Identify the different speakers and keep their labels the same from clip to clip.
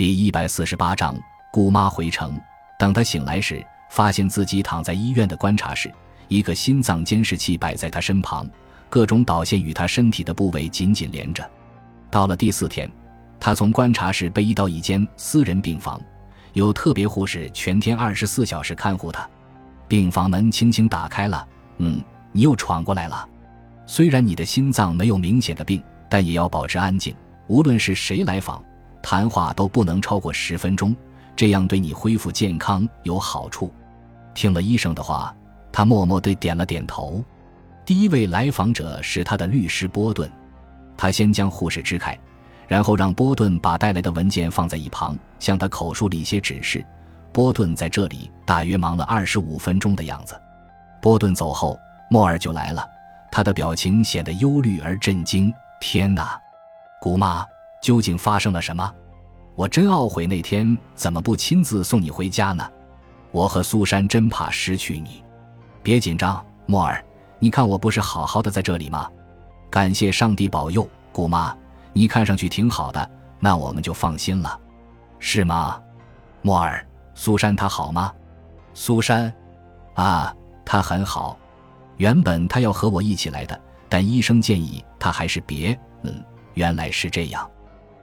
Speaker 1: 第一百四十八章，姑妈回城。等她醒来时，发现自己躺在医院的观察室，一个心脏监视器摆在她身旁，各种导线与她身体的部位紧紧连着。到了第四天，他从观察室被移到一间私人病房，有特别护士全天二十四小时看护他。病房门轻轻打开了。嗯，你又闯过来了。虽然你的心脏没有明显的病，但也要保持安静。无论是谁来访，谈话都不能超过十分钟，这样对你恢复健康有好处。听了医生的话，他默默地点了点头。第一位来访者是他的律师波顿。他先将护士支开，然后让波顿把带来的文件放在一旁，向他口述了一些指示。波顿在这里大约忙了二十五分钟的样子。波顿走后，莫尔就来了，他的表情显得忧虑而震惊。天哪，姑妈，究竟发生了什么？我真懊悔那天怎么不亲自送你回家呢？我和苏珊真怕失去你。别紧张，莫尔，你看我不是好好的在这里吗？感谢上帝保佑，姑妈，你看上去挺好的，那我们就放心了，是吗？莫尔，苏珊她好吗？苏珊，啊，她很好。原本她要和我一起来的，但医生建议她还是别。嗯，原来是这样。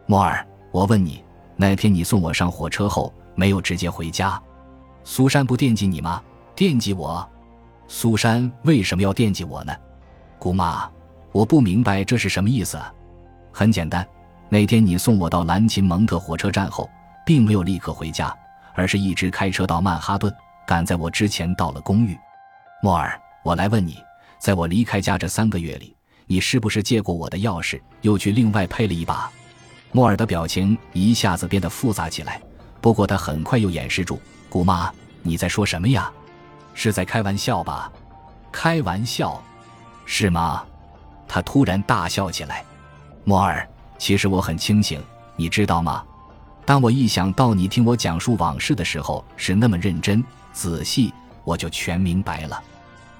Speaker 1: 莫尔，我问你，那天你送我上火车后没有直接回家？苏珊不惦记你吗？惦记我？苏珊为什么要惦记我呢？姑妈。我不明白这是什么意思。很简单，那天你送我到兰琴蒙特火车站后，并没有立刻回家，而是一直开车到曼哈顿，赶在我之前到了公寓。莫尔，我来问你，在我离开家这三个月里，你是不是借过我的钥匙，又去另外配了一把？莫尔的表情一下子变得复杂起来，不过他很快又掩饰住。姑妈，你在说什么呀？是在开玩笑吧？开玩笑，是吗？他突然大笑起来，莫尔，其实我很清醒，你知道吗？当我一想到你听我讲述往事的时候是那么认真仔细，我就全明白了。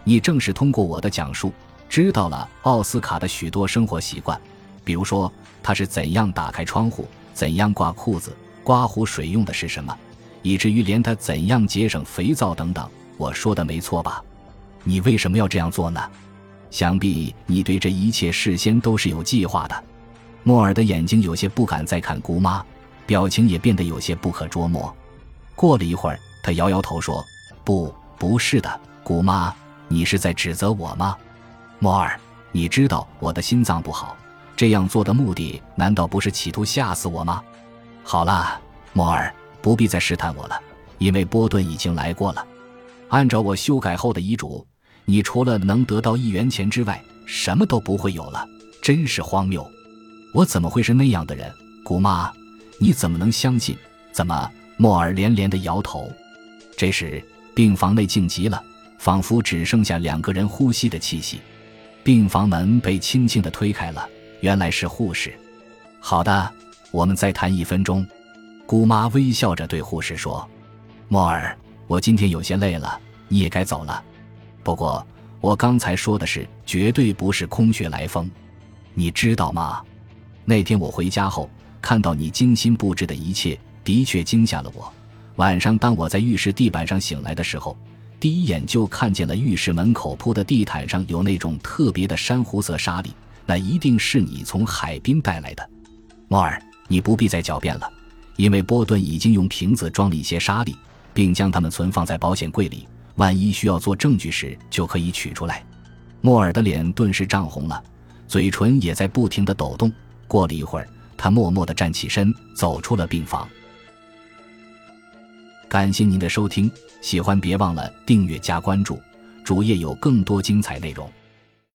Speaker 1: 你正是通过我的讲述，知道了奥斯卡的许多生活习惯，比如说他是怎样打开窗户，怎样挂裤子，刮胡水用的是什么，以至于连他怎样节省肥皂等等。我说的没错吧？你为什么要这样做呢？想必你对这一切事先都是有计划的。莫尔的眼睛有些不敢再看姑妈，表情也变得有些不可捉摸。过了一会儿，他摇摇头说：“不，不是的，姑妈，你是在指责我吗？”莫尔，你知道我的心脏不好，这样做的目的难道不是企图吓死我吗？好了，莫尔，不必再试探我了，因为波顿已经来过了。按照我修改后的遗嘱。你除了能得到一元钱之外，什么都不会有了，真是荒谬！我怎么会是那样的人，姑妈？你怎么能相信？怎么？莫尔连连的摇头。这时，病房内静极了，仿佛只剩下两个人呼吸的气息。病房门被轻轻的推开了，原来是护士。好的，我们再谈一分钟。姑妈微笑着对护士说：“莫尔，我今天有些累了，你也该走了。”不过，我刚才说的是绝对不是空穴来风，你知道吗？那天我回家后，看到你精心布置的一切，的确惊吓了我。晚上，当我在浴室地板上醒来的时候，第一眼就看见了浴室门口铺的地毯上有那种特别的珊瑚色沙粒，那一定是你从海滨带来的。莫尔，你不必再狡辩了，因为波顿已经用瓶子装了一些沙粒，并将它们存放在保险柜里。万一需要做证据时，就可以取出来。莫尔的脸顿时涨红了，嘴唇也在不停的抖动。过了一会儿，他默默的站起身，走出了病房。感谢您的收听，喜欢别忘了订阅加关注，主页有更多精彩内容。